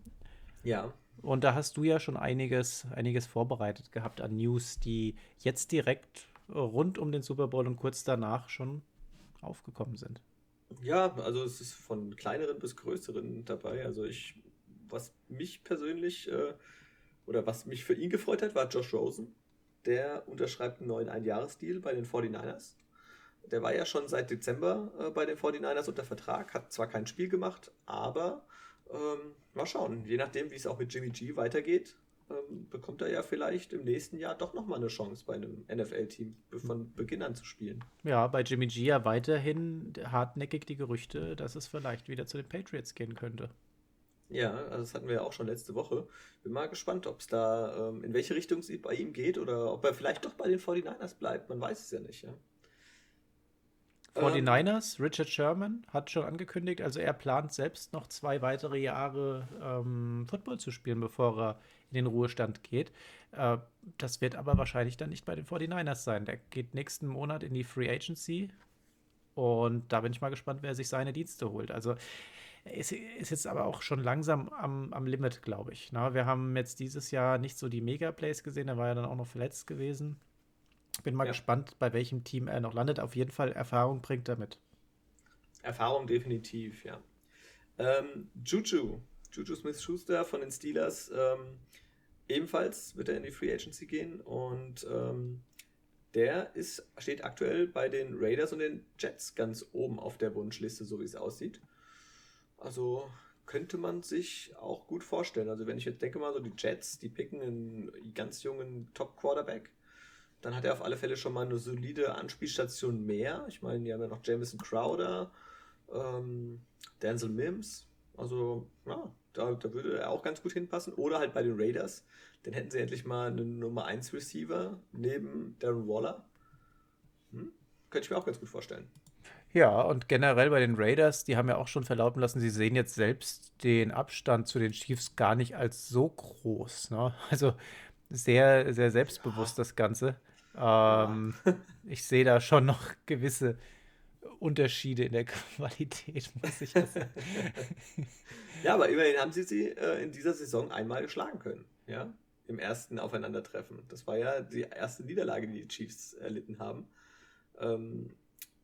Speaker 1: Ja.
Speaker 2: Und da hast du ja schon einiges, einiges vorbereitet gehabt an News, die jetzt direkt rund um den Super Bowl und kurz danach schon aufgekommen sind.
Speaker 1: Ja, also es ist von kleineren bis größeren dabei. Also ich, was mich persönlich äh, oder was mich für ihn gefreut hat, war Josh Rosen der unterschreibt einen neuen Einjahresdeal bei den 49ers. Der war ja schon seit Dezember äh, bei den 49ers unter Vertrag, hat zwar kein Spiel gemacht, aber ähm, mal schauen, je nachdem, wie es auch mit Jimmy G weitergeht, ähm, bekommt er ja vielleicht im nächsten Jahr doch nochmal eine Chance bei einem NFL-Team von Beginn an zu spielen.
Speaker 2: Ja, bei Jimmy G ja weiterhin hartnäckig die Gerüchte, dass es vielleicht wieder zu den Patriots gehen könnte.
Speaker 1: Ja, also das hatten wir ja auch schon letzte Woche. Bin mal gespannt, ob es da, ähm, in welche Richtung es bei ihm geht oder ob er vielleicht doch bei den 49ers bleibt. Man weiß es ja nicht, ja.
Speaker 2: 49ers, ähm, Richard Sherman hat schon angekündigt, also er plant selbst noch zwei weitere Jahre ähm, Football zu spielen, bevor er in den Ruhestand geht. Äh, das wird aber wahrscheinlich dann nicht bei den 49ers sein. Der geht nächsten Monat in die Free Agency und da bin ich mal gespannt, wer sich seine Dienste holt. Also ist, ist jetzt aber auch schon langsam am, am Limit, glaube ich. Na, wir haben jetzt dieses Jahr nicht so die Mega-Plays gesehen, er war ja dann auch noch verletzt gewesen. Bin mal ja. gespannt, bei welchem Team er noch landet. Auf jeden Fall Erfahrung bringt er mit.
Speaker 1: Erfahrung definitiv, ja. Ähm, Juju, Juju Smith-Schuster von den Steelers, ähm, ebenfalls wird er in die Free Agency gehen und ähm, der ist, steht aktuell bei den Raiders und den Jets ganz oben auf der Wunschliste, so wie es aussieht. Also könnte man sich auch gut vorstellen. Also wenn ich jetzt denke mal so die Jets, die picken einen ganz jungen Top-Quarterback, dann hat er auf alle Fälle schon mal eine solide Anspielstation mehr. Ich meine, die haben ja noch Jamison Crowder, ähm, Denzel Mims. Also ja, da, da würde er auch ganz gut hinpassen. Oder halt bei den Raiders. Dann hätten sie endlich mal einen Nummer 1 Receiver neben Darren Waller. Hm? Könnte ich mir auch ganz gut vorstellen.
Speaker 2: Ja, und generell bei den Raiders, die haben ja auch schon verlauten lassen, sie sehen jetzt selbst den Abstand zu den Chiefs gar nicht als so groß. Ne? [LAUGHS] Also sehr, sehr selbstbewusst das Ganze. Ähm, ich sehe da schon noch gewisse Unterschiede in der [LAUGHS] Qualität, muss ich sagen. [LAUGHS]
Speaker 1: ja, aber immerhin haben sie sie äh, in dieser Saison einmal geschlagen können. Ja, im ersten Aufeinandertreffen. Das war ja die erste Niederlage, die die Chiefs erlitten haben. Ähm,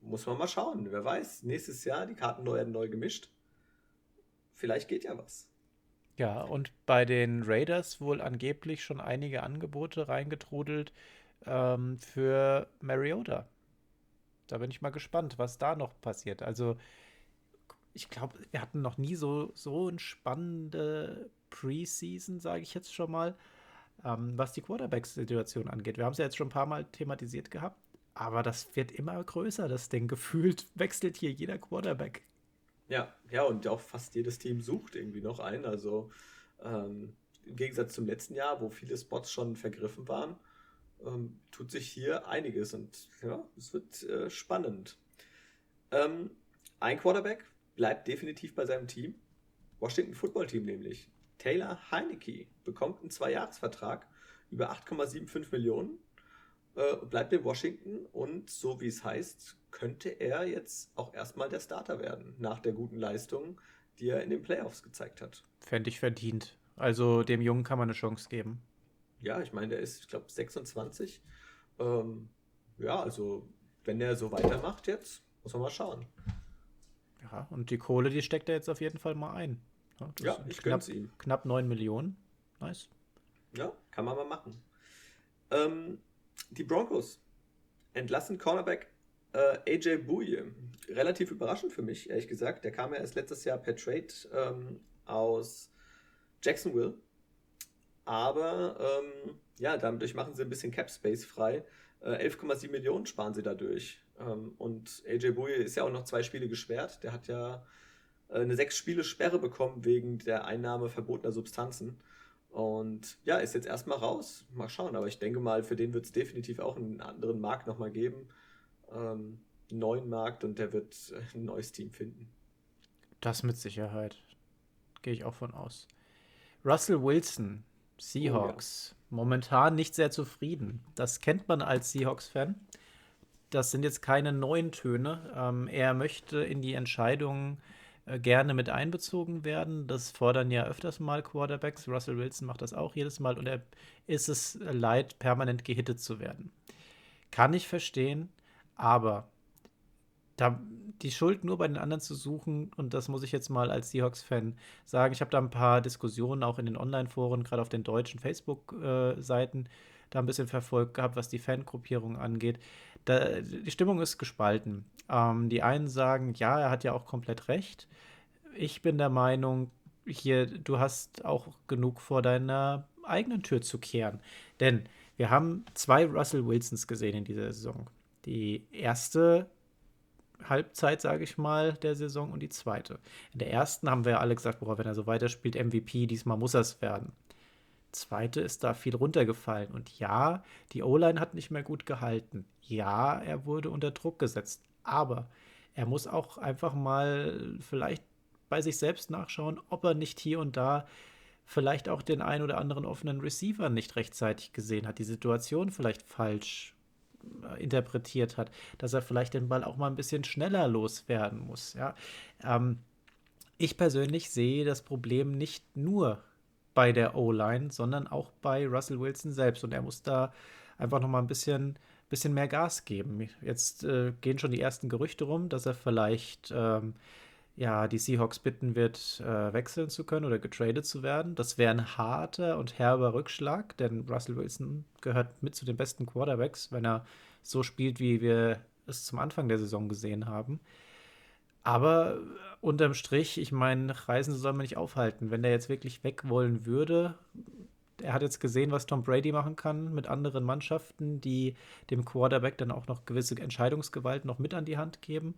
Speaker 1: muss man mal schauen. Wer weiß, nächstes Jahr, die Karten werden neu gemischt. Vielleicht geht ja was.
Speaker 2: Ja, und bei den Raiders wohl angeblich schon einige Angebote reingetrudelt ähm, für Mariota. Da bin ich mal gespannt, was da noch passiert. Also, ich glaube, wir hatten noch nie so, so eine spannende Preseason, sage ich jetzt schon mal, ähm, was die Quarterback-Situation angeht. Wir haben es ja jetzt schon ein paar Mal thematisiert gehabt. Aber das wird immer größer, das Ding. Gefühlt wechselt hier jeder Quarterback.
Speaker 1: Ja, ja, und auch fast jedes Team sucht irgendwie noch einen. Also ähm, im Gegensatz zum letzten Jahr, wo viele Spots schon vergriffen waren, ähm, tut sich hier einiges und ja, es wird äh, spannend. Ähm, ein Quarterback bleibt definitiv bei seinem Team. Washington Football Team nämlich. Taylor Heineke bekommt einen Zweijahresvertrag über 8,75 Millionen äh, bleibt in Washington und so wie es heißt, könnte er jetzt auch erstmal der Starter werden, nach der guten Leistung, die er in den Playoffs gezeigt hat.
Speaker 2: Fände ich verdient. Also dem Jungen kann man eine Chance geben.
Speaker 1: Ja, ich meine, der ist, ich glaube, 26. Ähm, ja, also wenn er so weitermacht jetzt, muss man mal schauen.
Speaker 2: Ja, und die Kohle, die steckt er jetzt auf jeden Fall mal ein.
Speaker 1: Ja, ja ich
Speaker 2: knapp, ihm. Knapp 9 Millionen. Nice.
Speaker 1: Ja, kann man mal machen. Ähm, die Broncos entlassen Cornerback äh, AJ Bouye. Relativ überraschend für mich, ehrlich gesagt. Der kam ja erst letztes Jahr per Trade ähm, aus Jacksonville. Aber ähm, ja, dadurch machen sie ein bisschen Cap Space frei. Äh, 11,7 Millionen sparen sie dadurch. Ähm, und AJ Bouye ist ja auch noch zwei Spiele gesperrt. Der hat ja äh, eine sechs Spiele Sperre bekommen wegen der Einnahme verbotener Substanzen. Und ja, ist jetzt erstmal raus. Mal schauen. Aber ich denke mal, für den wird es definitiv auch einen anderen Markt nochmal geben. Ähm, einen neuen Markt und der wird ein neues Team finden.
Speaker 2: Das mit Sicherheit. Gehe ich auch von aus. Russell Wilson, Seahawks. Oh, ja. Momentan nicht sehr zufrieden. Das kennt man als Seahawks-Fan. Das sind jetzt keine neuen Töne. Ähm, er möchte in die Entscheidungen äh, gerne mit einbezogen werden. Das fordern ja öfters mal Quarterbacks. Russell Wilson macht das auch jedes Mal und er ist es leid, permanent gehittet zu werden. Kann ich verstehen, aber da die Schuld nur bei den anderen zu suchen, und das muss ich jetzt mal als Seahawks-Fan sagen, ich habe da ein paar Diskussionen auch in den Online-Foren, gerade auf den deutschen Facebook-Seiten, da ein bisschen verfolgt gehabt, was die Fangruppierung angeht. Da, die Stimmung ist gespalten. Ähm, die einen sagen, ja, er hat ja auch komplett recht. Ich bin der Meinung, hier, du hast auch genug vor deiner eigenen Tür zu kehren. Denn wir haben zwei Russell Wilsons gesehen in dieser Saison. Die erste Halbzeit, sage ich mal, der Saison und die zweite. In der ersten haben wir alle gesagt, boah, wenn er so weiterspielt, MVP, diesmal muss er es werden zweite ist da viel runtergefallen. Und ja, die O-Line hat nicht mehr gut gehalten. Ja, er wurde unter Druck gesetzt. Aber er muss auch einfach mal vielleicht bei sich selbst nachschauen, ob er nicht hier und da vielleicht auch den ein oder anderen offenen Receiver nicht rechtzeitig gesehen hat, die Situation vielleicht falsch äh, interpretiert hat, dass er vielleicht den Ball auch mal ein bisschen schneller loswerden muss. Ja? Ähm, ich persönlich sehe das Problem nicht nur bei der O-Line, sondern auch bei Russell Wilson selbst. Und er muss da einfach noch mal ein bisschen, bisschen mehr Gas geben. Jetzt äh, gehen schon die ersten Gerüchte rum, dass er vielleicht ähm, ja, die Seahawks bitten wird, äh, wechseln zu können oder getradet zu werden. Das wäre ein harter und herber Rückschlag, denn Russell Wilson gehört mit zu den besten Quarterbacks, wenn er so spielt, wie wir es zum Anfang der Saison gesehen haben. Aber unterm Strich, ich meine, Reisen soll man nicht aufhalten. Wenn der jetzt wirklich weg wollen würde, er hat jetzt gesehen, was Tom Brady machen kann mit anderen Mannschaften, die dem Quarterback dann auch noch gewisse Entscheidungsgewalt noch mit an die Hand geben.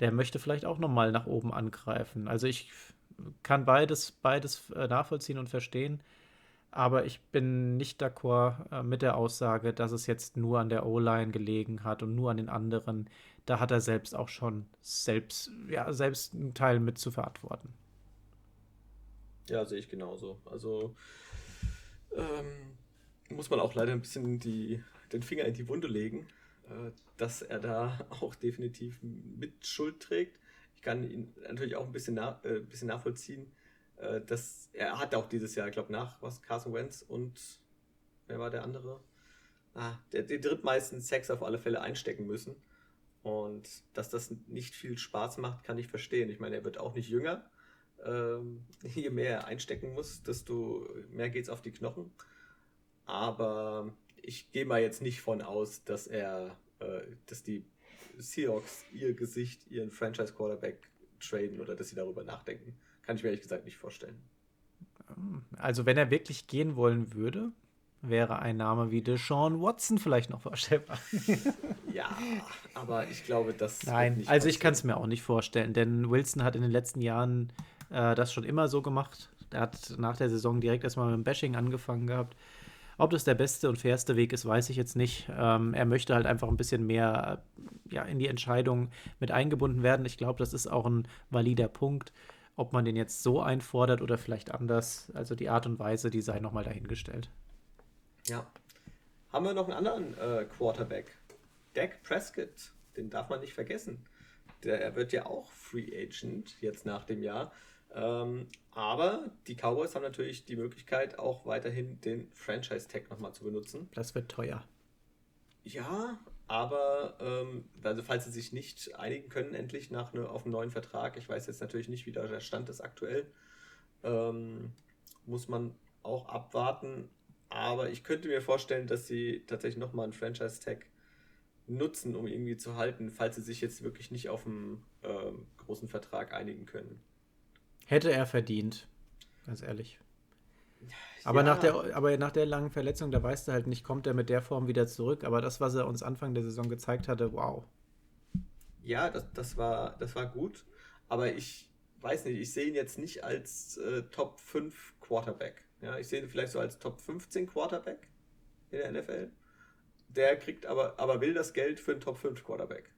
Speaker 2: Der möchte vielleicht auch noch mal nach oben angreifen. Also ich kann beides, beides äh, nachvollziehen und verstehen. Aber ich bin nicht d'accord äh, mit der Aussage, dass es jetzt nur an der O-Line gelegen hat und nur an den anderen. Da hat er selbst auch schon selbst, ja, selbst einen Teil mit zu verantworten.
Speaker 1: Ja, sehe ich genauso. Also ähm, muss man auch leider ein bisschen die, den Finger in die Wunde legen, äh, dass er da [LAUGHS] auch definitiv mit Schuld trägt. Ich kann ihn natürlich auch ein bisschen, nach, äh, bisschen nachvollziehen, äh, dass er hat auch dieses Jahr, ich glaube, nach was Carson Wentz und wer war der andere? Ah, der, den drittmeisten Sex auf alle Fälle einstecken müssen. Und dass das nicht viel Spaß macht, kann ich verstehen. Ich meine, er wird auch nicht jünger. Ähm, [LAUGHS] je mehr er einstecken muss, desto mehr geht es auf die Knochen. Aber ich gehe mal jetzt nicht von aus, dass er, äh, dass die Seahawks ihr Gesicht, ihren Franchise-Quarterback traden oder dass sie darüber nachdenken. Kann ich mir ehrlich gesagt nicht vorstellen.
Speaker 2: Also, wenn er wirklich gehen wollen würde, wäre ein Name wie Deshaun Watson vielleicht noch vorstellbar. [LAUGHS]
Speaker 1: ja, aber ich glaube, das.
Speaker 2: Nein, also ich kann es mir auch nicht vorstellen, denn Wilson hat in den letzten Jahren äh, das schon immer so gemacht. Er hat nach der Saison direkt erstmal mit dem Bashing angefangen gehabt. Ob das der beste und fairste Weg ist, weiß ich jetzt nicht. Ähm, er möchte halt einfach ein bisschen mehr ja, in die Entscheidung mit eingebunden werden. Ich glaube, das ist auch ein valider Punkt. Ob man den jetzt so einfordert oder vielleicht anders, also die Art und Weise, die sei nochmal dahingestellt.
Speaker 1: Ja. Haben wir noch einen anderen äh, Quarterback? Dak Prescott. Den darf man nicht vergessen. Der, er wird ja auch Free Agent jetzt nach dem Jahr. Ähm, aber die Cowboys haben natürlich die Möglichkeit, auch weiterhin den Franchise-Tag nochmal zu benutzen.
Speaker 2: Das wird teuer.
Speaker 1: Ja, aber ähm, also falls sie sich nicht einigen können, endlich nach ne, auf einen neuen Vertrag, ich weiß jetzt natürlich nicht, wie der Stand ist aktuell, ähm, muss man auch abwarten. Aber ich könnte mir vorstellen, dass sie tatsächlich nochmal einen Franchise-Tag nutzen, um irgendwie zu halten, falls sie sich jetzt wirklich nicht auf einen ähm, großen Vertrag einigen können.
Speaker 2: Hätte er verdient, ganz ehrlich. Aber, ja. nach der, aber nach der langen Verletzung, da weißt du halt nicht, kommt er mit der Form wieder zurück. Aber das, was er uns Anfang der Saison gezeigt hatte, wow.
Speaker 1: Ja, das, das, war, das war gut. Aber ich weiß nicht, ich sehe ihn jetzt nicht als äh, Top 5 Quarterback. Ja, ich sehe ihn vielleicht so als Top 15 Quarterback in der NFL. Der kriegt aber, aber will das Geld für einen Top 5 Quarterback.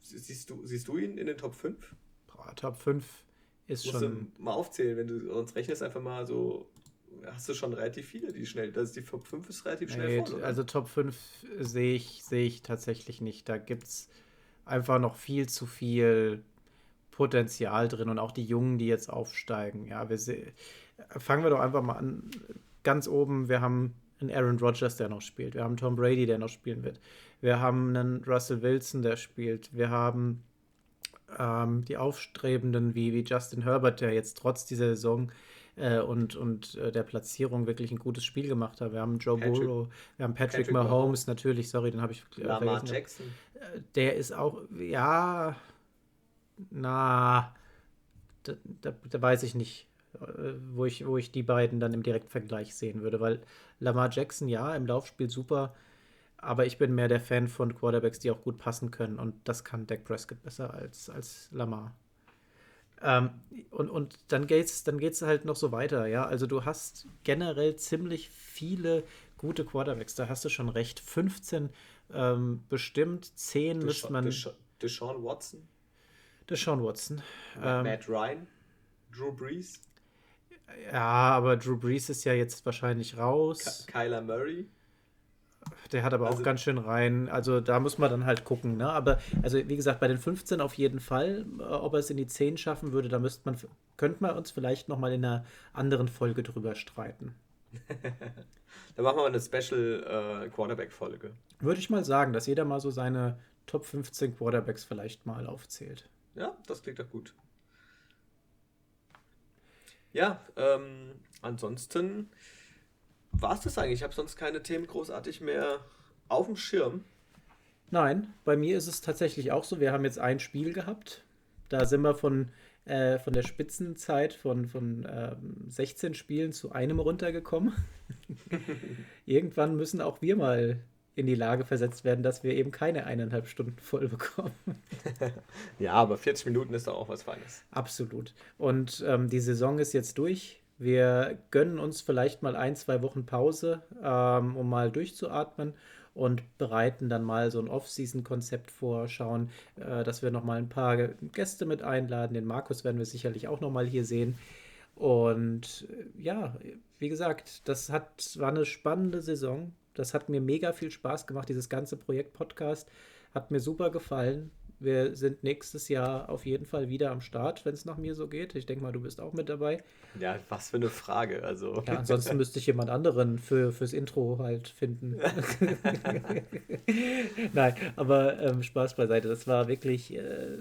Speaker 1: Siehst du, siehst du ihn in den Top 5?
Speaker 2: Boah, Top 5 ist Musst schon.
Speaker 1: Du mal aufzählen, wenn du sonst rechnest einfach mal so, hast du schon relativ viele, die schnell. Das ist die Top 5 ist relativ schnell nee,
Speaker 2: vorne, Also Top 5 sehe ich, sehe ich tatsächlich nicht. Da gibt es einfach noch viel zu viel Potenzial drin und auch die Jungen, die jetzt aufsteigen. Ja, wir fangen wir doch einfach mal an. Ganz oben, wir haben einen Aaron Rodgers, der noch spielt. Wir haben Tom Brady, der noch spielen wird. Wir haben einen Russell Wilson, der spielt. Wir haben ähm, die Aufstrebenden wie, wie Justin Herbert, der jetzt trotz dieser Saison äh, und, und äh, der Platzierung wirklich ein gutes Spiel gemacht hat. Wir haben Joe Patrick, Burrow, wir haben Patrick, Patrick Mahomes, natürlich, sorry, den habe ich
Speaker 1: äh, Lamar vergessen. Jackson.
Speaker 2: Der ist auch, ja, na, da, da, da weiß ich nicht wo ich, wo ich die beiden dann im Direktvergleich sehen würde, weil Lamar Jackson, ja, im Laufspiel super, aber ich bin mehr der Fan von Quarterbacks, die auch gut passen können. Und das kann Dak Prescott besser als, als Lamar. Ähm, und, und dann geht's, dann geht's halt noch so weiter, ja. Also du hast generell ziemlich viele gute Quarterbacks. Da hast du schon recht. 15 ähm, bestimmt, 10 müsste man.
Speaker 1: Deshaun Watson.
Speaker 2: Deshaun Watson.
Speaker 1: Ähm, Matt Ryan. Drew Brees.
Speaker 2: Ja, aber Drew Brees ist ja jetzt wahrscheinlich raus.
Speaker 1: Kyler Murray.
Speaker 2: Der hat aber also, auch ganz schön rein. Also da muss man dann halt gucken. Ne? Aber also wie gesagt, bei den 15 auf jeden Fall. Äh, ob er es in die 10 schaffen würde, da müsste man, könnte man uns vielleicht nochmal in einer anderen Folge drüber streiten. [LAUGHS]
Speaker 1: da machen wir eine Special äh, Quarterback-Folge.
Speaker 2: Würde ich mal sagen, dass jeder mal so seine Top 15 Quarterbacks vielleicht mal aufzählt.
Speaker 1: Ja, das klingt doch gut. Ja, ähm, ansonsten war es das eigentlich. Ich habe sonst keine Themen großartig mehr auf dem Schirm.
Speaker 2: Nein, bei mir ist es tatsächlich auch so. Wir haben jetzt ein Spiel gehabt. Da sind wir von, äh, von der Spitzenzeit von, von ähm, 16 Spielen zu einem runtergekommen. [LAUGHS] Irgendwann müssen auch wir mal in die Lage versetzt werden, dass wir eben keine eineinhalb Stunden voll bekommen. [LAUGHS]
Speaker 1: ja, aber 40 Minuten ist doch auch was Feines.
Speaker 2: Absolut. Und ähm, die Saison ist jetzt durch Wir gönnen uns vielleicht mal ein, zwei Wochen Pause, ähm, um mal durchzuatmen und bereiten dann mal so ein Off-Season-Konzept vor, schauen, äh, dass wir noch mal ein paar Gäste mit einladen. Den Markus werden wir sicherlich auch noch mal hier sehen. Und äh, ja, wie gesagt, das hat, war eine spannende Saison. Das hat mir mega viel Spaß gemacht, dieses ganze Projekt Podcast. Hat mir super gefallen. Wir sind nächstes Jahr auf jeden Fall wieder am Start, wenn es nach mir so geht. Ich denke mal, du bist auch mit dabei.
Speaker 1: Ja, was für eine Frage. Also.
Speaker 2: Ja, ansonsten [LAUGHS] müsste ich jemand anderen für, fürs Intro halt finden. [LAUGHS] Nein, aber ähm, Spaß beiseite. Das war wirklich, äh,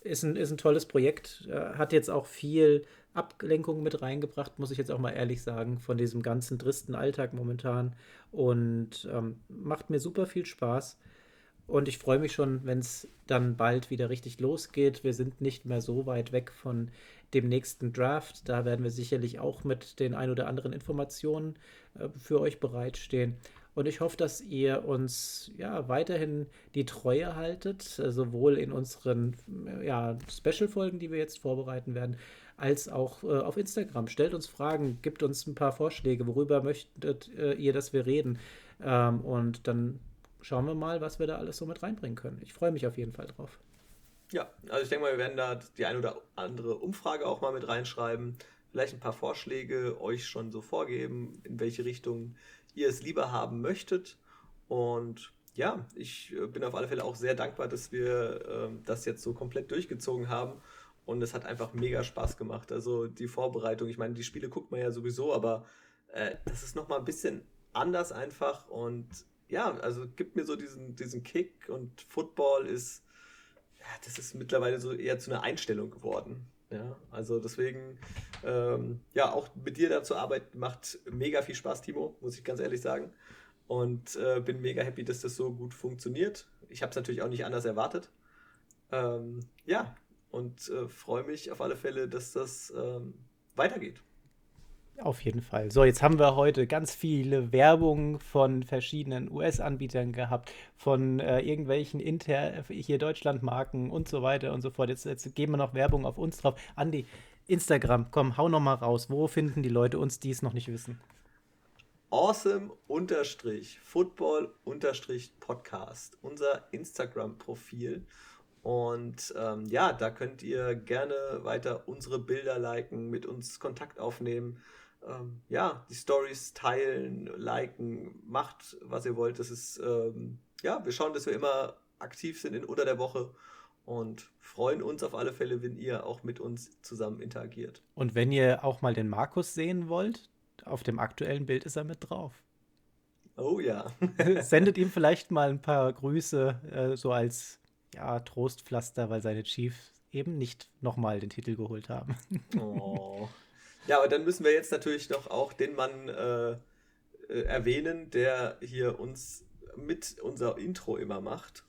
Speaker 2: ist, ein, ist ein tolles Projekt. Äh, hat jetzt auch viel Ablenkung mit reingebracht, muss ich jetzt auch mal ehrlich sagen, von diesem ganzen tristen Alltag momentan. Und ähm, macht mir super viel Spaß. Und ich freue mich schon, wenn es dann bald wieder richtig losgeht. Wir sind nicht mehr so weit weg von dem nächsten Draft. Da werden wir sicherlich auch mit den ein oder anderen Informationen äh, für euch bereitstehen. Und ich hoffe, dass ihr uns ja weiterhin die Treue haltet, äh, sowohl in unseren ja, Special-Folgen, die wir jetzt vorbereiten werden, als auch äh, auf Instagram. Stellt uns Fragen, gibt uns ein paar Vorschläge, worüber möchtet äh, ihr, dass wir reden. Ähm, und dann schauen wir mal, was wir da alles so mit reinbringen können. Ich freue mich auf jeden Fall drauf.
Speaker 1: Ja, also ich denke mal, wir werden da die eine oder andere Umfrage auch mal mit reinschreiben. Vielleicht ein paar Vorschläge euch schon so vorgeben, in welche Richtung ihr es lieber haben möchtet. Und ja, ich äh, bin auf alle Fälle auch sehr dankbar, dass wir äh, das jetzt so komplett durchgezogen haben. Und es hat einfach mega Spaß gemacht. Also die Vorbereitung, ich meine, die Spiele guckt man ja sowieso, aber äh, das ist nochmal ein bisschen anders einfach. Und ja, also gibt mir so diesen, diesen Kick und Football ist, ja, das ist mittlerweile so eher zu einer Einstellung geworden. Ja, also deswegen, ähm, ja, auch mit dir da zu arbeiten macht mega viel Spaß, Timo, muss ich ganz ehrlich sagen. Und äh, bin mega happy, dass das so gut funktioniert. Ich habe es natürlich auch nicht anders erwartet. Ähm, ja, und äh, freue mich auf alle Fälle, dass das ähm, weitergeht.
Speaker 2: Auf jeden Fall. So, jetzt haben wir heute ganz viele Werbung von verschiedenen US-Anbietern gehabt, von äh, irgendwelchen Inter hier Deutschland-Marken und so weiter und so fort. Jetzt, jetzt geben wir noch Werbung auf uns drauf. Andi, Instagram, komm, hau noch mal raus. Wo finden die Leute uns, die es noch nicht wissen?
Speaker 1: Awesome-Football-Podcast, unser Instagram-Profil. Und ähm, ja, da könnt ihr gerne weiter unsere Bilder liken, mit uns Kontakt aufnehmen ähm, ja, die Stories teilen, liken, macht, was ihr wollt. Das ist, ähm, ja, wir schauen, dass wir immer aktiv sind in unter der Woche und freuen uns auf alle Fälle, wenn ihr auch mit uns zusammen interagiert.
Speaker 2: Und wenn ihr auch mal den Markus sehen wollt, auf dem aktuellen Bild ist er mit drauf.
Speaker 1: Oh ja. [LAUGHS]
Speaker 2: Sendet ihm vielleicht mal ein paar Grüße, äh, so als ja, Trostpflaster, weil seine Chiefs eben nicht nochmal den Titel geholt haben. [LAUGHS]
Speaker 1: Oh. Ja, aber dann müssen wir jetzt natürlich noch auch den Mann äh, äh, erwähnen, der hier uns mit unser Intro immer macht.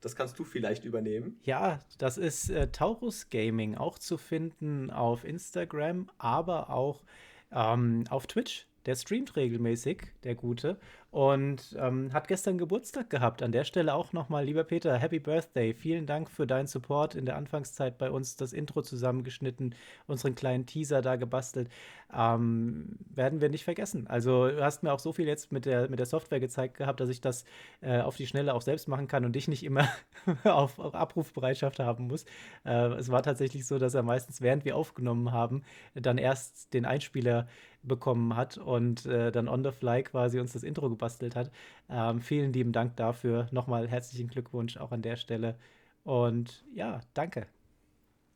Speaker 1: Das kannst du vielleicht übernehmen.
Speaker 2: Ja, das ist äh, Taurus Gaming, auch zu finden auf Instagram, aber auch ähm, auf Twitch. Der streamt regelmäßig, der Gute, und ähm, hat gestern Geburtstag gehabt. An der Stelle auch nochmal, lieber Peter, Happy Birthday. Vielen Dank für deinen Support in der Anfangszeit bei uns, das Intro zusammengeschnitten, unseren kleinen Teaser da gebastelt. Ähm, werden wir nicht vergessen. Also, du hast mir auch so viel jetzt mit der, mit der Software gezeigt gehabt, dass ich das äh, auf die Schnelle auch selbst machen kann und dich nicht immer [LAUGHS] auf, auf, Abrufbereitschaft haben muss. Äh, es war tatsächlich so, dass er meistens, während wir aufgenommen haben, dann erst den Einspieler bekommen hat und äh, dann on the fly quasi uns das Intro gebastelt hat. Ähm, vielen lieben Dank dafür. Nochmal herzlichen Glückwunsch auch an der Stelle. Und ja, danke.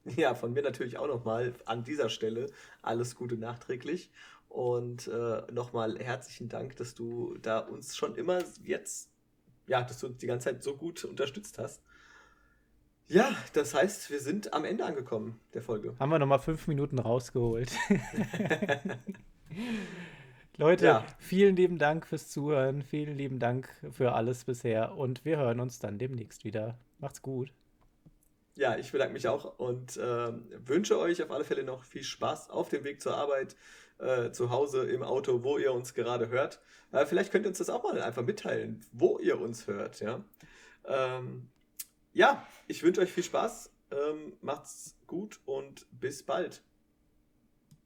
Speaker 1: Ja, von mir natürlich auch nochmal an dieser Stelle alles Gute nachträglich. Und äh, nochmal herzlichen Dank, dass du da uns schon immer jetzt, ja, dass du uns die ganze Zeit so gut unterstützt hast. Ja, das heißt, wir sind am Ende angekommen der Folge.
Speaker 2: Haben wir nochmal fünf Minuten rausgeholt. [LAUGHS] [LAUGHS] [LAUGHS] Leute, ja. vielen lieben Dank fürs Zuhören. Vielen lieben Dank für alles bisher. Und wir hören uns dann demnächst wieder. Macht's gut.
Speaker 1: Ja, ich bedanke mich auch und äh, wünsche euch auf alle Fälle noch viel Spaß auf dem Weg zur Arbeit, äh, zu Hause, im Auto, wo ihr uns gerade hört. Äh, vielleicht könnt ihr uns das auch mal einfach mitteilen, wo ihr uns hört. Ja, ähm, ja ich wünsche euch viel Spaß. Ähm, macht's gut und bis bald.